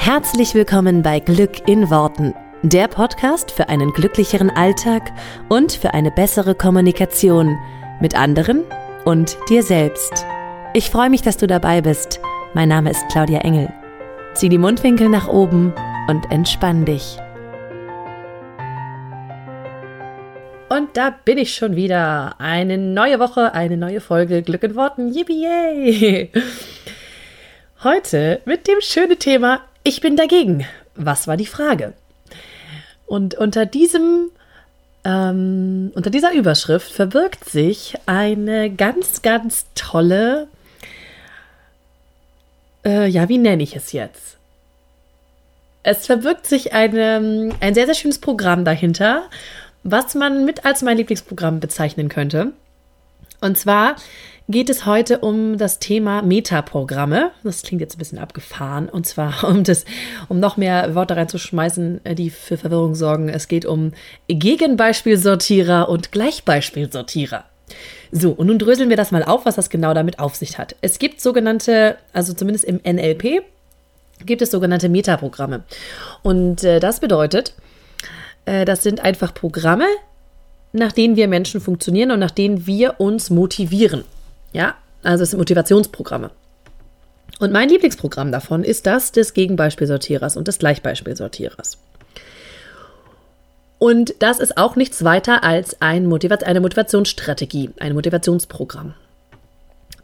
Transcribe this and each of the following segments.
Herzlich willkommen bei Glück in Worten, der Podcast für einen glücklicheren Alltag und für eine bessere Kommunikation mit anderen und dir selbst. Ich freue mich, dass du dabei bist. Mein Name ist Claudia Engel. Zieh die Mundwinkel nach oben und entspann dich. Und da bin ich schon wieder. Eine neue Woche, eine neue Folge Glück in Worten. Yippie! Heute mit dem schönen Thema Ich bin dagegen. Was war die Frage? Und unter diesem ähm, unter dieser Überschrift verbirgt sich eine ganz, ganz tolle, äh, ja, wie nenne ich es jetzt? Es verbirgt sich eine, ein sehr, sehr schönes Programm dahinter, was man mit als mein Lieblingsprogramm bezeichnen könnte. Und zwar geht es heute um das Thema Metaprogramme. Das klingt jetzt ein bisschen abgefahren. Und zwar um das, um noch mehr Worte reinzuschmeißen, äh, die für Verwirrung sorgen. Es geht um Gegenbeispielsortierer und Gleichbeispielsortierer. So, und nun dröseln wir das mal auf, was das genau damit auf sich hat. Es gibt sogenannte, also zumindest im NLP, gibt es sogenannte Metaprogramme. Und äh, das bedeutet, äh, das sind einfach Programme, nach denen wir Menschen funktionieren und nach denen wir uns motivieren. Ja, also es sind Motivationsprogramme. Und mein Lieblingsprogramm davon ist das des Gegenbeispielsortierers und des Gleichbeispielsortierers. Und das ist auch nichts weiter als ein Motiva eine Motivationsstrategie, ein Motivationsprogramm.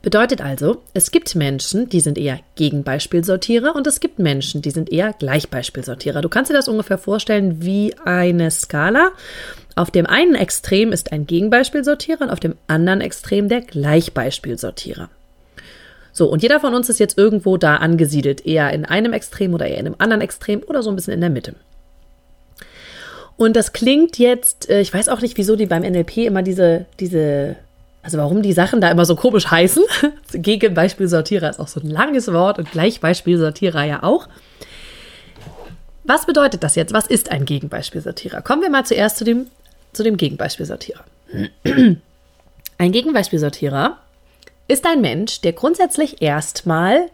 Bedeutet also, es gibt Menschen, die sind eher Gegenbeispielsortierer und es gibt Menschen, die sind eher Gleichbeispielsortierer. Du kannst dir das ungefähr vorstellen wie eine Skala. Auf dem einen Extrem ist ein Gegenbeispielsortierer und auf dem anderen Extrem der Gleichbeispielsortierer. So, und jeder von uns ist jetzt irgendwo da angesiedelt, eher in einem Extrem oder eher in einem anderen Extrem oder so ein bisschen in der Mitte. Und das klingt jetzt, äh, ich weiß auch nicht, wieso die beim NLP immer diese, diese, also warum die Sachen da immer so komisch heißen. Gegenbeispielsortierer ist auch so ein langes Wort und Gleichbeispielsortierer ja auch. Was bedeutet das jetzt? Was ist ein Gegenbeispielsortierer? Kommen wir mal zuerst zu dem zu dem Gegenbeispielsortierer. Ein Gegenbeispielsortierer ist ein Mensch, der grundsätzlich erstmal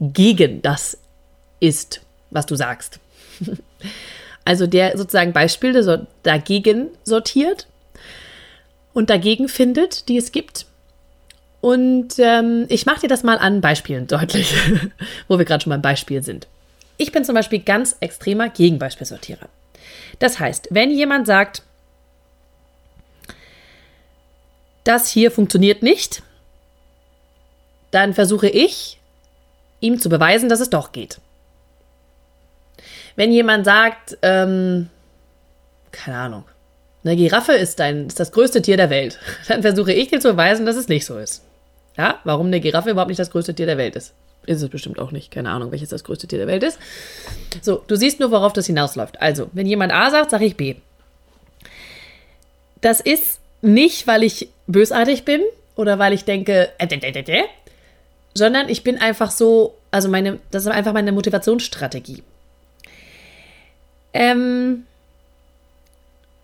gegen das ist, was du sagst. Also der sozusagen Beispiele dagegen sortiert und dagegen findet, die es gibt. Und ähm, ich mache dir das mal an Beispielen deutlich, wo wir gerade schon beim Beispiel sind. Ich bin zum Beispiel ganz extremer Gegenbeispielsortierer. Das heißt, wenn jemand sagt, das hier funktioniert nicht, dann versuche ich, ihm zu beweisen, dass es doch geht. Wenn jemand sagt, ähm, keine Ahnung, eine Giraffe ist, ein, ist das größte Tier der Welt, dann versuche ich dir zu beweisen, dass es nicht so ist. Ja, warum eine Giraffe überhaupt nicht das größte Tier der Welt ist. Ist es bestimmt auch nicht. Keine Ahnung, welches das größte Tier der Welt ist. So, du siehst nur, worauf das hinausläuft. Also, wenn jemand A sagt, sage ich B. Das ist nicht, weil ich bösartig bin oder weil ich denke, äh, sondern ich bin einfach so, also meine, das ist einfach meine Motivationsstrategie. Ähm,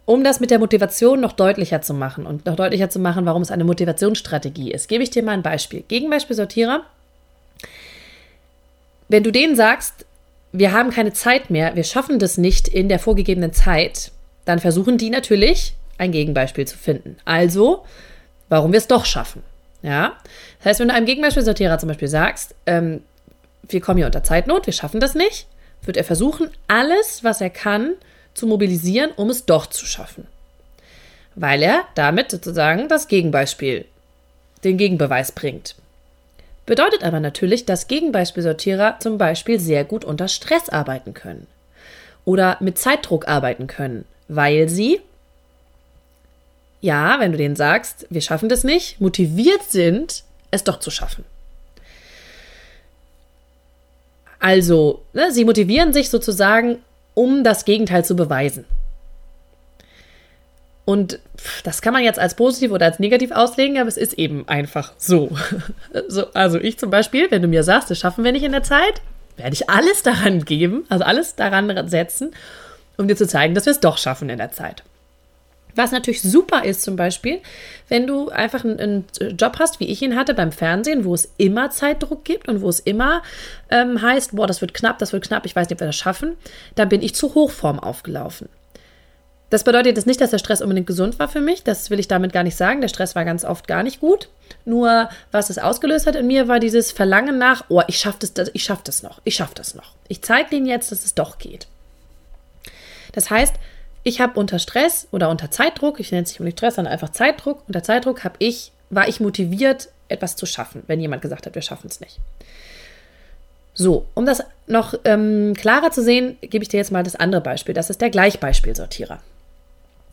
um das mit der Motivation noch deutlicher zu machen und noch deutlicher zu machen, warum es eine Motivationsstrategie ist, gebe ich dir mal ein Beispiel. Gegenbeispiel Sortierer. Wenn du denen sagst, wir haben keine Zeit mehr, wir schaffen das nicht in der vorgegebenen Zeit, dann versuchen die natürlich, ein Gegenbeispiel zu finden. Also, warum wir es doch schaffen. Ja? Das heißt, wenn du einem Gegenbeispielsortierer zum Beispiel sagst, ähm, wir kommen hier unter Zeitnot, wir schaffen das nicht, wird er versuchen, alles, was er kann, zu mobilisieren, um es doch zu schaffen. Weil er damit sozusagen das Gegenbeispiel, den Gegenbeweis bringt. Bedeutet aber natürlich, dass Gegenbeispielsortierer zum Beispiel sehr gut unter Stress arbeiten können oder mit Zeitdruck arbeiten können, weil sie ja, wenn du denen sagst, wir schaffen das nicht, motiviert sind, es doch zu schaffen. Also, ne, sie motivieren sich sozusagen, um das Gegenteil zu beweisen. Und das kann man jetzt als positiv oder als negativ auslegen, aber es ist eben einfach so. so. Also ich zum Beispiel, wenn du mir sagst, das schaffen wir nicht in der Zeit, werde ich alles daran geben, also alles daran setzen, um dir zu zeigen, dass wir es doch schaffen in der Zeit. Was natürlich super ist zum Beispiel, wenn du einfach einen, einen, Job hast, wie ich ihn hatte beim Fernsehen, wo es immer Zeitdruck gibt und wo es immer ähm, heißt, boah, das wird knapp, das wird knapp, ich weiß nicht, ob wir das schaffen, dann bin ich zu Hochform aufgelaufen. Das bedeutet jetzt nicht, dass der Stress unbedingt gesund war für mich. Das will ich damit gar nicht sagen. Der Stress war ganz oft gar nicht gut. Nur was es ausgelöst hat in mir, war dieses Verlangen nach, oh, ich schaffe das, ich schaffe das noch, ich schaffe das noch. Ich zeige denen jetzt, dass es doch geht. Das heißt, ich habe unter Stress oder unter Zeitdruck, ich nenne es nicht Stress, sondern einfach Zeitdruck, unter Zeitdruck habe ich, war ich motiviert, etwas zu schaffen, wenn jemand gesagt hat, wir schaffen es nicht. So, um das noch ähm, klarer zu sehen, gebe ich dir jetzt mal das andere Beispiel. Das ist der Gleichbeispielsortierer.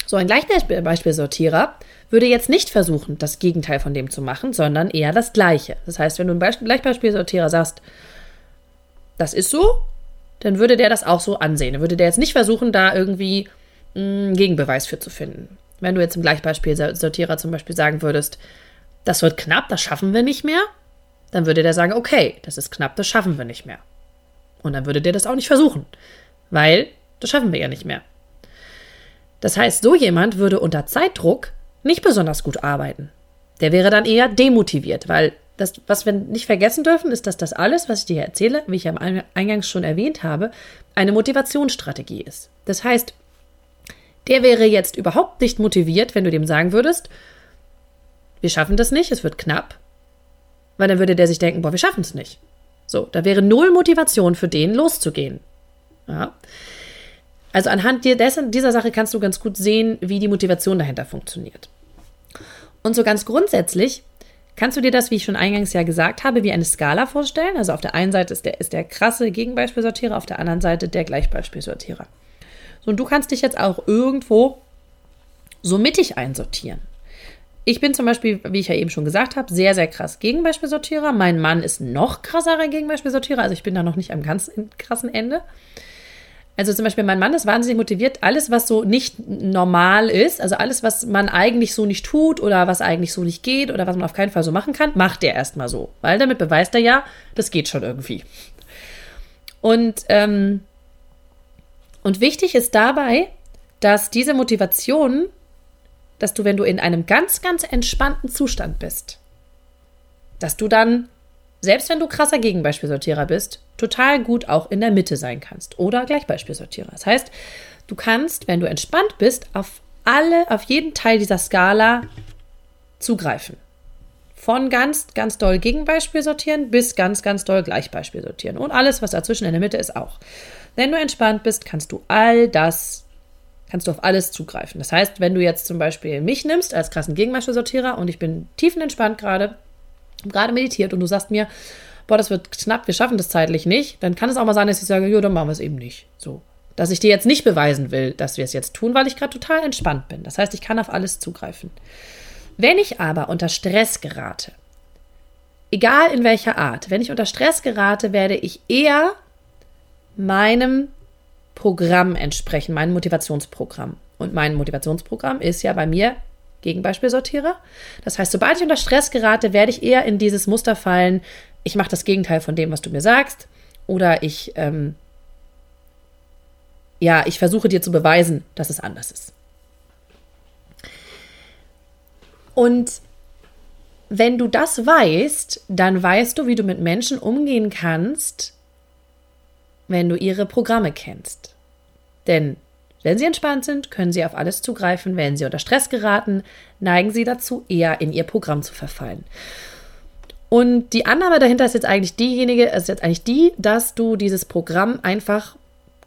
So ein Gleichbeispielsortierer würde jetzt nicht versuchen, das Gegenteil von dem zu machen, sondern eher das Gleiche. Das heißt, wenn du ein Gleichbeispielsortierer sagst, das ist so, dann würde der das auch so ansehen. Dann würde der jetzt nicht versuchen, da irgendwie einen Gegenbeweis für zu finden. Wenn du jetzt im Gleichbeispielsortierer zum Beispiel sagen würdest, das wird knapp, das schaffen wir nicht mehr, dann würde der sagen, okay, das ist knapp, das schaffen wir nicht mehr. Und dann würde der das auch nicht versuchen, weil das schaffen wir ja nicht mehr. Das heißt, so jemand würde unter Zeitdruck nicht besonders gut arbeiten. Der wäre dann eher demotiviert, weil das, was wir nicht vergessen dürfen, ist, dass das alles, was ich dir erzähle, wie ich am Eingangs schon erwähnt habe, eine Motivationsstrategie ist. Das heißt, der wäre jetzt überhaupt nicht motiviert, wenn du dem sagen würdest, wir schaffen das nicht, es wird knapp. Weil dann würde der sich denken, boah, wir schaffen es nicht. So, da wäre null Motivation für den loszugehen. Ja. Also anhand dieser Sache kannst du ganz gut sehen, wie die Motivation dahinter funktioniert. Und so ganz grundsätzlich kannst du dir das, wie ich schon eingangs ja gesagt habe, wie eine Skala vorstellen. Also auf der einen Seite ist der, ist der krasse Gegenbeispielsortierer, auf der anderen Seite der Gleichbeispielsortierer. So, und du kannst dich jetzt auch irgendwo so mittig einsortieren. Ich bin zum Beispiel, wie ich ja eben schon gesagt habe, sehr, sehr krass Gegenbeispielsortierer. Mein Mann ist noch krasserer Gegenbeispielsortierer, also ich bin da noch nicht am ganz krassen Ende. Also zum Beispiel mein Mann ist wahnsinnig motiviert, alles, was so nicht normal ist, also alles, was man eigentlich so nicht tut oder was eigentlich so nicht geht oder was man auf keinen Fall so machen kann, macht er erstmal so. Weil damit beweist er ja, das geht schon irgendwie. Und ähm, und wichtig ist dabei, dass diese Motivation, dass du, wenn du in einem ganz, ganz entspannten Zustand bist, dass du dann, selbst wenn du krasser Gegenbeispielsortierer bist, total gut auch in der Mitte sein kannst oder Gleichbeispielsortierer. Das heißt, du kannst, wenn du entspannt bist, auf alle, auf jeden Teil dieser Skala zugreifen. Von ganz, ganz doll Gegenbeispiel sortieren bis ganz, ganz doll Gleichbeispiel sortieren. Und alles, was dazwischen in der Mitte ist, auch. Wenn du entspannt bist, kannst du all das, kannst du auf alles zugreifen. Das heißt, wenn du jetzt zum Beispiel mich nimmst als krassen Gegenbeispielsortierer und ich bin tiefenentspannt gerade, gerade meditiert und du sagst mir, boah, das wird knapp, wir schaffen das zeitlich nicht, dann kann es auch mal sein, dass ich sage, jo, dann machen wir es eben nicht. So. Dass ich dir jetzt nicht beweisen will, dass wir es jetzt tun, weil ich gerade total entspannt bin. Das heißt, ich kann auf alles zugreifen. Wenn ich aber unter Stress gerate, egal in welcher Art, wenn ich unter Stress gerate, werde ich eher meinem Programm entsprechen, meinem Motivationsprogramm. Und mein Motivationsprogramm ist ja bei mir Gegenbeispielsortierer. Das heißt, sobald ich unter Stress gerate, werde ich eher in dieses Muster fallen, ich mache das Gegenteil von dem, was du mir sagst. Oder ich, ähm, ja, ich versuche dir zu beweisen, dass es anders ist. Und wenn du das weißt, dann weißt du, wie du mit Menschen umgehen kannst, wenn du ihre Programme kennst. Denn wenn sie entspannt sind, können sie auf alles zugreifen. Wenn sie unter Stress geraten, neigen sie dazu, eher in ihr Programm zu verfallen. Und die Annahme dahinter ist jetzt eigentlich diejenige, ist jetzt eigentlich die, dass du dieses Programm einfach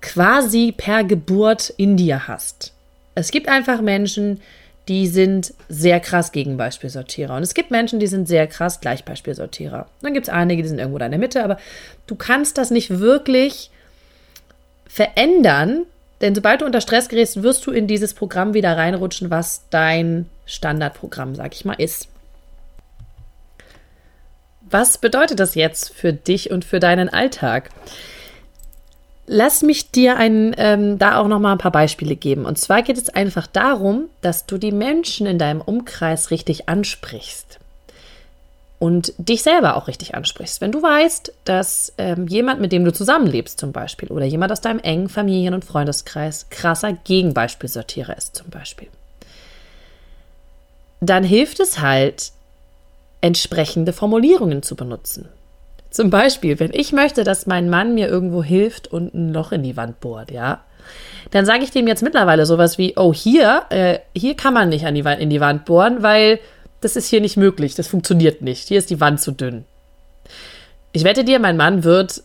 quasi per Geburt in dir hast. Es gibt einfach Menschen, die sind sehr krass Gegenbeispielsortierer. Und es gibt Menschen, die sind sehr krass Gleichbeispielsortierer. Dann gibt es einige, die sind irgendwo da in der Mitte, aber du kannst das nicht wirklich verändern, denn sobald du unter Stress gerätst, wirst du in dieses Programm wieder reinrutschen, was dein Standardprogramm, sag ich mal, ist. Was bedeutet das jetzt für dich und für deinen Alltag? Lass mich dir ein, ähm, da auch noch mal ein paar Beispiele geben. Und zwar geht es einfach darum, dass du die Menschen in deinem Umkreis richtig ansprichst und dich selber auch richtig ansprichst. Wenn du weißt, dass ähm, jemand, mit dem du zusammenlebst zum Beispiel, oder jemand aus deinem engen Familien- und Freundeskreis krasser Gegenbeispielsortierer ist zum Beispiel, dann hilft es halt, entsprechende Formulierungen zu benutzen. Zum Beispiel, wenn ich möchte, dass mein Mann mir irgendwo hilft und ein Loch in die Wand bohrt, ja, dann sage ich dem jetzt mittlerweile sowas wie, oh, hier, äh, hier kann man nicht an die in die Wand bohren, weil das ist hier nicht möglich, das funktioniert nicht. Hier ist die Wand zu dünn. Ich wette dir, mein Mann wird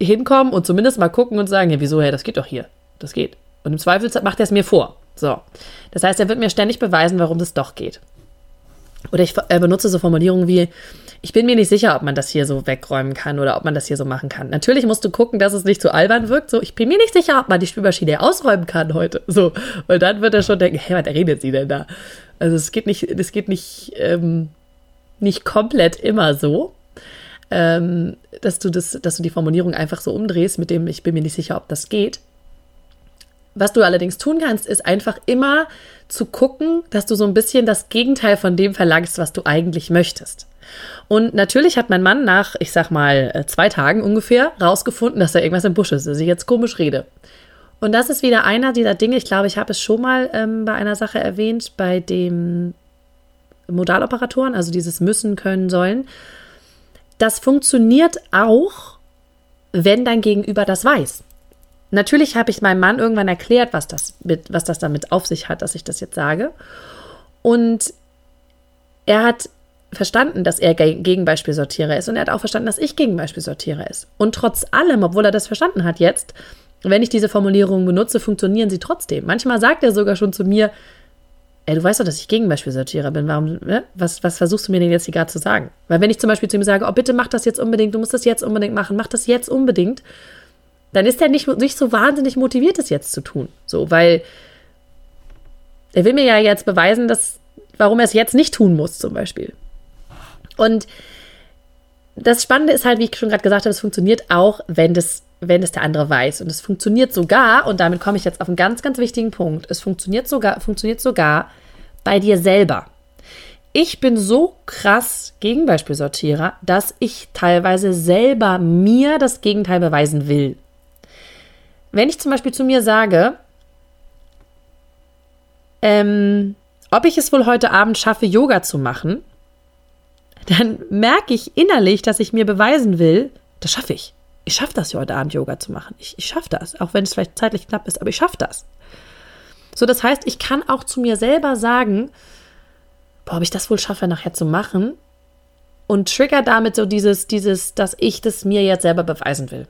hinkommen und zumindest mal gucken und sagen, ja, wieso, hey, das geht doch hier. Das geht. Und im Zweifel macht er es mir vor. So. Das heißt, er wird mir ständig beweisen, warum das doch geht. Oder ich äh, benutze so Formulierungen wie, ich bin mir nicht sicher, ob man das hier so wegräumen kann oder ob man das hier so machen kann. Natürlich musst du gucken, dass es nicht zu albern wirkt. So, ich bin mir nicht sicher, ob man die Spülmaschine ausräumen kann heute. So, weil dann wird er schon denken, hey, was redet sie denn da? Also es geht nicht, es geht nicht, ähm, nicht komplett immer so, ähm, dass du das, dass du die Formulierung einfach so umdrehst, mit dem ich bin mir nicht sicher, ob das geht. Was du allerdings tun kannst, ist einfach immer zu gucken, dass du so ein bisschen das Gegenteil von dem verlangst, was du eigentlich möchtest. Und natürlich hat mein Mann nach, ich sag mal, äh, zwei Tagen ungefähr rausgefunden, dass da irgendwas im Busch ist, dass ich jetzt komisch rede. Und das ist wieder einer dieser Dinge, ich glaube, ich habe es schon mal ähm, bei einer Sache erwähnt, bei dem Modaloperatoren, also dieses müssen, können, sollen. Das funktioniert auch, wenn dein Gegenüber das weiß. Natürlich habe ich meinem Mann irgendwann erklärt, was das, mit, was das damit auf sich hat, dass ich das jetzt sage. Und er hat verstanden, dass er Gegenbeispielsortierer ist und er hat auch verstanden, dass ich Gegenbeispielsortierer ist. Und trotz allem, obwohl er das verstanden hat jetzt, wenn ich diese Formulierungen benutze, funktionieren sie trotzdem. Manchmal sagt er sogar schon zu mir, ey, du weißt doch, dass ich Gegenbeispielsortierer bin. Warum, ne? was, was versuchst du mir denn jetzt hier gerade zu sagen? Weil wenn ich zum Beispiel zu ihm sage, oh, bitte mach das jetzt unbedingt, du musst das jetzt unbedingt machen, mach das jetzt unbedingt, dann ist er nicht, nicht so wahnsinnig motiviert, das jetzt zu tun. So, weil er will mir ja jetzt beweisen, dass, warum er es jetzt nicht tun muss, zum Beispiel. Und das Spannende ist halt, wie ich schon gerade gesagt habe, es funktioniert auch, wenn das, wenn das der andere weiß. Und es funktioniert sogar, und damit komme ich jetzt auf einen ganz, ganz wichtigen Punkt, es funktioniert sogar, funktioniert sogar bei dir selber. Ich bin so krass Gegenbeispielsortierer, dass ich teilweise selber mir das Gegenteil beweisen will. Wenn ich zum Beispiel zu mir sage, ähm, ob ich es wohl heute Abend schaffe, Yoga zu machen, dann merke ich innerlich, dass ich mir beweisen will, das schaffe ich. Ich schaffe das heute Abend Yoga zu machen. Ich, ich schaffe das, auch wenn es vielleicht zeitlich knapp ist, aber ich schaffe das. So, das heißt, ich kann auch zu mir selber sagen, boah, ob ich das wohl schaffe, nachher zu machen. Und trigger damit so dieses, dieses, dass ich das mir jetzt selber beweisen will.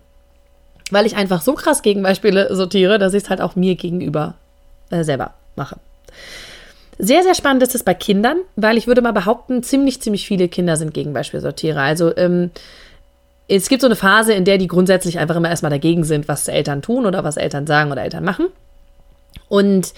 Weil ich einfach so krass Gegenbeispiele sortiere, dass ich es halt auch mir gegenüber äh, selber mache. Sehr, sehr spannend ist es bei Kindern, weil ich würde mal behaupten, ziemlich, ziemlich viele Kinder sind Gegenbeispielsortierer. Also ähm, es gibt so eine Phase, in der die grundsätzlich einfach immer erstmal dagegen sind, was Eltern tun oder was Eltern sagen oder Eltern machen. Und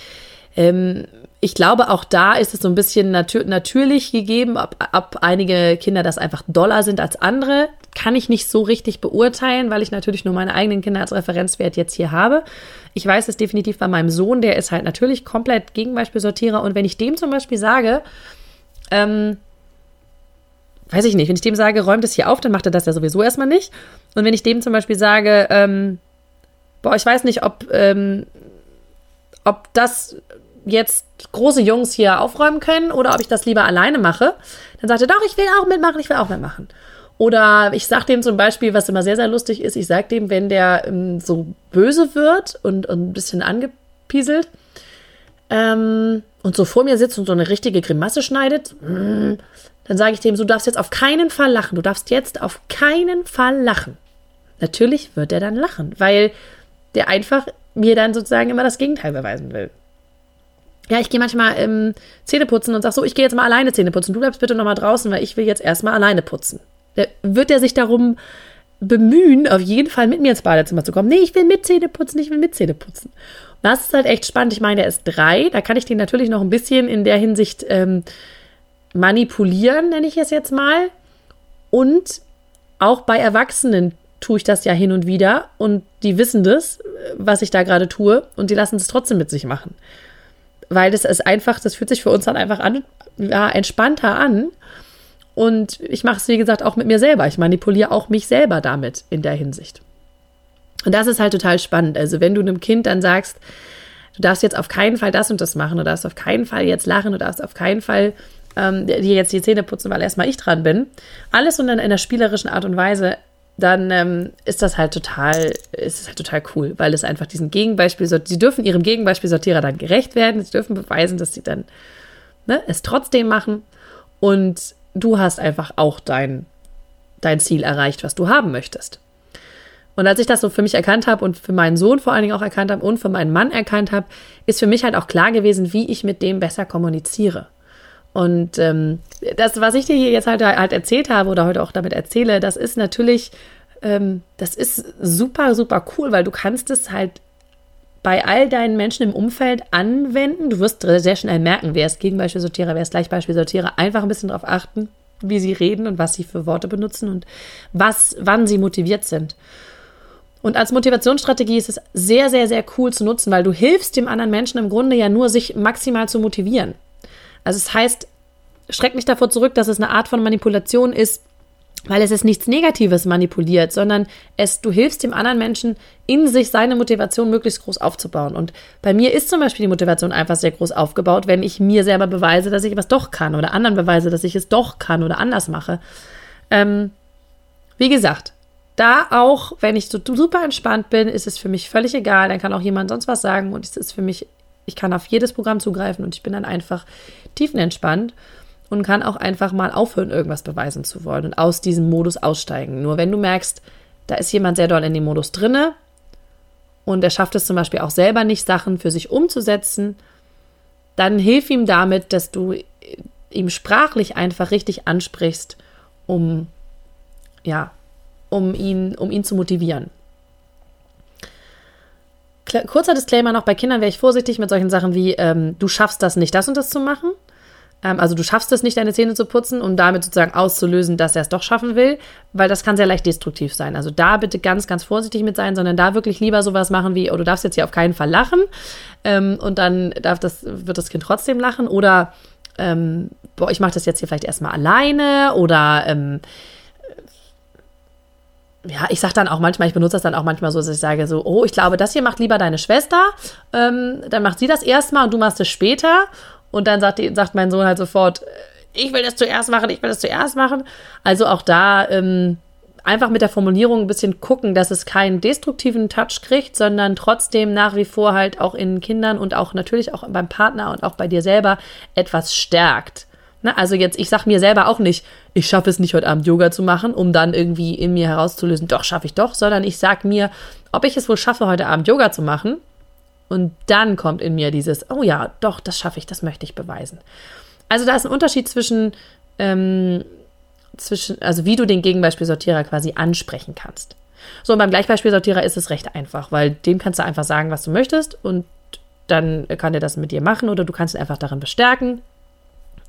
ähm, ich glaube, auch da ist es so ein bisschen natür natürlich gegeben, ob, ob einige Kinder das einfach doller sind als andere, kann ich nicht so richtig beurteilen, weil ich natürlich nur meine eigenen Kinder als Referenzwert jetzt hier habe. Ich weiß es definitiv bei meinem Sohn, der ist halt natürlich komplett Gegenbeispielsortierer. Und wenn ich dem zum Beispiel sage, ähm, weiß ich nicht, wenn ich dem sage, räumt es hier auf, dann macht er das ja sowieso erstmal nicht. Und wenn ich dem zum Beispiel sage, ähm, boah, ich weiß nicht, ob, ähm, ob das jetzt große Jungs hier aufräumen können oder ob ich das lieber alleine mache, dann sagt er, doch, ich will auch mitmachen, ich will auch mitmachen. Oder ich sage dem zum Beispiel, was immer sehr, sehr lustig ist, ich sage dem, wenn der ähm, so böse wird und, und, ein bisschen angepieselt ähm, und so vor mir sitzt und so eine richtige Grimasse schneidet, mm, dann sage ich dem, du darfst jetzt auf keinen Fall lachen. Du darfst jetzt auf keinen Fall lachen. Natürlich wird er dann lachen, weil der einfach mir dann sozusagen immer das Gegenteil beweisen will. Ja, ich gehe manchmal ähm, Zähne putzen und sage so, ich gehe jetzt mal alleine Zähne putzen. Du bleibst bitte noch mal draußen, weil ich will jetzt erstmal alleine putzen wird er sich darum bemühen, auf jeden Fall mit mir ins Badezimmer zu kommen. Nee, ich will mit Zähne putzen, ich will mit Zähne putzen. das ist halt echt spannend. Ich meine, er ist drei. Da kann ich den natürlich noch ein bisschen in der Hinsicht ähm, manipulieren, nenne ich es jetzt mal. Und auch bei Erwachsenen tue ich das ja hin und wieder. Und die wissen das, was ich da gerade tue. Und die lassen es trotzdem mit sich machen. Weil das ist einfach, das fühlt sich für uns dann einfach an, ja, entspannter an. Und ich mache es, wie gesagt, auch mit mir selber. Ich manipuliere auch mich selber damit in der Hinsicht. Und das ist halt total spannend. Also wenn du einem Kind dann sagst, du darfst jetzt auf keinen Fall das und das machen, du darfst auf keinen Fall jetzt lachen, du darfst auf keinen Fall ähm, dir jetzt die Zähne putzen, weil erstmal ich dran bin. Alles und dann in einer spielerischen Art und Weise, dann ähm, ist das halt total, ist halt total cool, weil es einfach diesen Gegenbeispiel, sie dürfen ihrem Gegenbeispielsortierer dann gerecht werden, sie dürfen beweisen, dass sie dann ne, es trotzdem machen und du hast einfach auch dein, dein Ziel erreicht, was du haben möchtest. Und als ich das so für mich erkannt habe und für meinen Sohn vor allen Dingen auch erkannt habe und für meinen Mann erkannt habe, ist für mich halt auch klar gewesen, wie ich mit dem besser kommuniziere. Und ähm, das, was ich dir hier jetzt halt, halt erzählt habe oder heute auch damit erzähle, das ist natürlich, ähm, das ist super, super cool, weil du kannst es halt bei all deinen Menschen im Umfeld anwenden. Du wirst sehr schnell merken, wer ist Gegenbeispielsortierer, wer ist Gleichbeispielsortierer. Einfach ein bisschen darauf achten, wie sie reden und was sie für Worte benutzen und was, wann sie motiviert sind. Und als Motivationsstrategie ist es sehr, sehr, sehr cool zu nutzen, weil du hilfst dem anderen Menschen im Grunde ja nur, sich maximal zu motivieren. Also es heißt, schreck nicht davor zurück, dass es eine Art von Manipulation ist, weil es ist nichts Negatives manipuliert, sondern es, du hilfst dem anderen Menschen, in sich seine Motivation möglichst groß aufzubauen. Und bei mir ist zum Beispiel die Motivation einfach sehr groß aufgebaut, wenn ich mir selber beweise, dass ich etwas doch kann oder anderen beweise, dass ich es doch kann oder anders mache. Ähm, wie gesagt, da auch, wenn ich so super entspannt bin, ist es für mich völlig egal. Dann kann auch jemand sonst was sagen und es ist für mich, ich kann auf jedes Programm zugreifen und ich bin dann einfach tiefenentspannt und kann auch einfach mal aufhören, irgendwas beweisen zu wollen und aus diesem Modus aussteigen. Nur wenn du merkst, da ist jemand sehr doll in dem Modus drinne und er schafft es zum Beispiel auch selber nicht, Sachen für sich umzusetzen, dann hilf ihm damit, dass du ihm sprachlich einfach richtig ansprichst, um ja, um ihn, um ihn zu motivieren. Kurzer Disclaimer noch, bei Kindern wäre ich vorsichtig mit solchen Sachen wie, ähm, du schaffst das nicht, das und das zu machen. Ähm, also du schaffst es nicht, deine Zähne zu putzen, um damit sozusagen auszulösen, dass er es doch schaffen will, weil das kann sehr leicht destruktiv sein. Also da bitte ganz, ganz vorsichtig mit sein, sondern da wirklich lieber sowas machen wie, oh, du darfst jetzt hier auf keinen Fall lachen ähm, und dann darf das, wird das Kind trotzdem lachen oder ähm, boah, ich mache das jetzt hier vielleicht erstmal alleine oder ähm, ja, ich sage dann auch manchmal, ich benutze das dann auch manchmal so, dass ich sage so, oh, ich glaube, das hier macht lieber deine Schwester, ähm, dann macht sie das erstmal und du machst es später. Und dann sagt, die, sagt mein Sohn halt sofort, ich will das zuerst machen, ich will das zuerst machen. Also auch da ähm, einfach mit der Formulierung ein bisschen gucken, dass es keinen destruktiven Touch kriegt, sondern trotzdem nach wie vor halt auch in Kindern und auch natürlich auch beim Partner und auch bei dir selber etwas stärkt. Ne? Also jetzt, ich sag mir selber auch nicht, ich schaffe es nicht heute Abend Yoga zu machen, um dann irgendwie in mir herauszulösen, doch schaffe ich doch, sondern ich sag mir, ob ich es wohl schaffe, heute Abend Yoga zu machen und dann kommt in mir dieses, oh ja, doch, das schaffe ich, das möchte ich beweisen. Also da ist ein Unterschied zwischen, ähm, zwischen, also wie du den Gegenbeispielsortierer quasi ansprechen kannst. So, und beim Gleichbeispielsortierer ist es recht einfach, weil dem kannst du einfach sagen, was du möchtest und dann kann er das mit dir machen oder du kannst ihn einfach darin bestärken.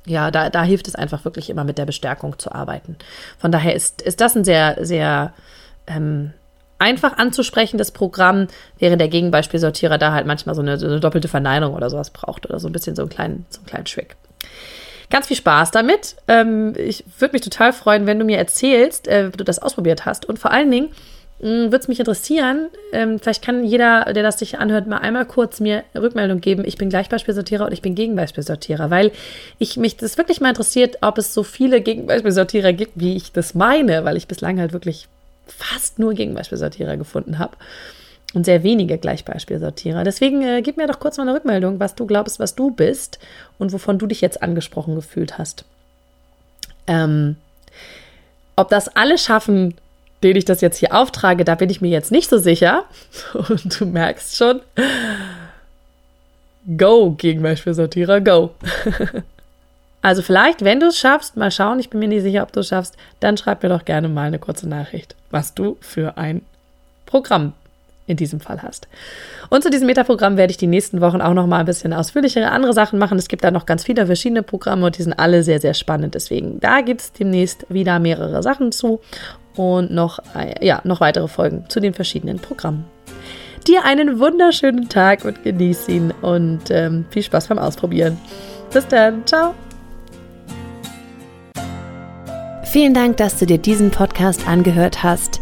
Ja, da, da hilft es einfach wirklich immer mit der Bestärkung zu arbeiten. Von daher ist, ist das ein sehr, sehr ähm, einfach anzusprechendes Programm, während der Gegenbeispielsortierer da halt manchmal so eine, so eine, doppelte Verneinung oder sowas braucht oder so ein bisschen so einen kleinen, so einen kleinen Trick. Ganz viel Spaß damit. Ähm, ich würde mich total freuen, wenn du mir erzählst, äh, wie du das ausprobiert hast. Und vor allen Dingen würde es mich interessieren, ähm, vielleicht kann jeder, der das sich anhört, mal einmal kurz mir Rückmeldung geben. Ich bin Gleichbeispielsortierer und ich bin Gegenbeispielsortierer, weil ich mich das wirklich mal interessiert, ob es so viele Gegenbeispielsortierer gibt, wie ich das meine, weil ich bislang halt wirklich fast nur Gegenbeispielsortierer gefunden habe und sehr wenige Gleichbeispielsortierer. Deswegen äh, gib mir doch kurz mal eine Rückmeldung, was du glaubst, was du bist und wovon du dich jetzt angesprochen gefühlt hast. Ähm, ob das alle schaffen, denen ich das jetzt hier auftrage, da bin ich mir jetzt nicht so sicher. Und du merkst schon, go, Gegenbeispielsortierer, go. Also vielleicht, wenn du es schaffst, mal schauen, ich bin mir nicht sicher, ob du es schaffst, dann schreib mir doch gerne mal eine kurze Nachricht, was du für ein Programm in diesem Fall hast. Und zu diesem Metaprogramm werde ich die nächsten Wochen auch noch mal ein bisschen ausführlichere andere Sachen machen. Es gibt da noch ganz viele verschiedene Programme und die sind alle sehr, sehr spannend. Deswegen, da gibt es demnächst wieder mehrere Sachen zu und noch, äh, ja, noch weitere Folgen zu den verschiedenen Programmen. Dir einen wunderschönen Tag und genieß ihn und ähm, viel Spaß beim Ausprobieren. Bis dann, ciao! Vielen Dank, dass du dir diesen Podcast angehört hast.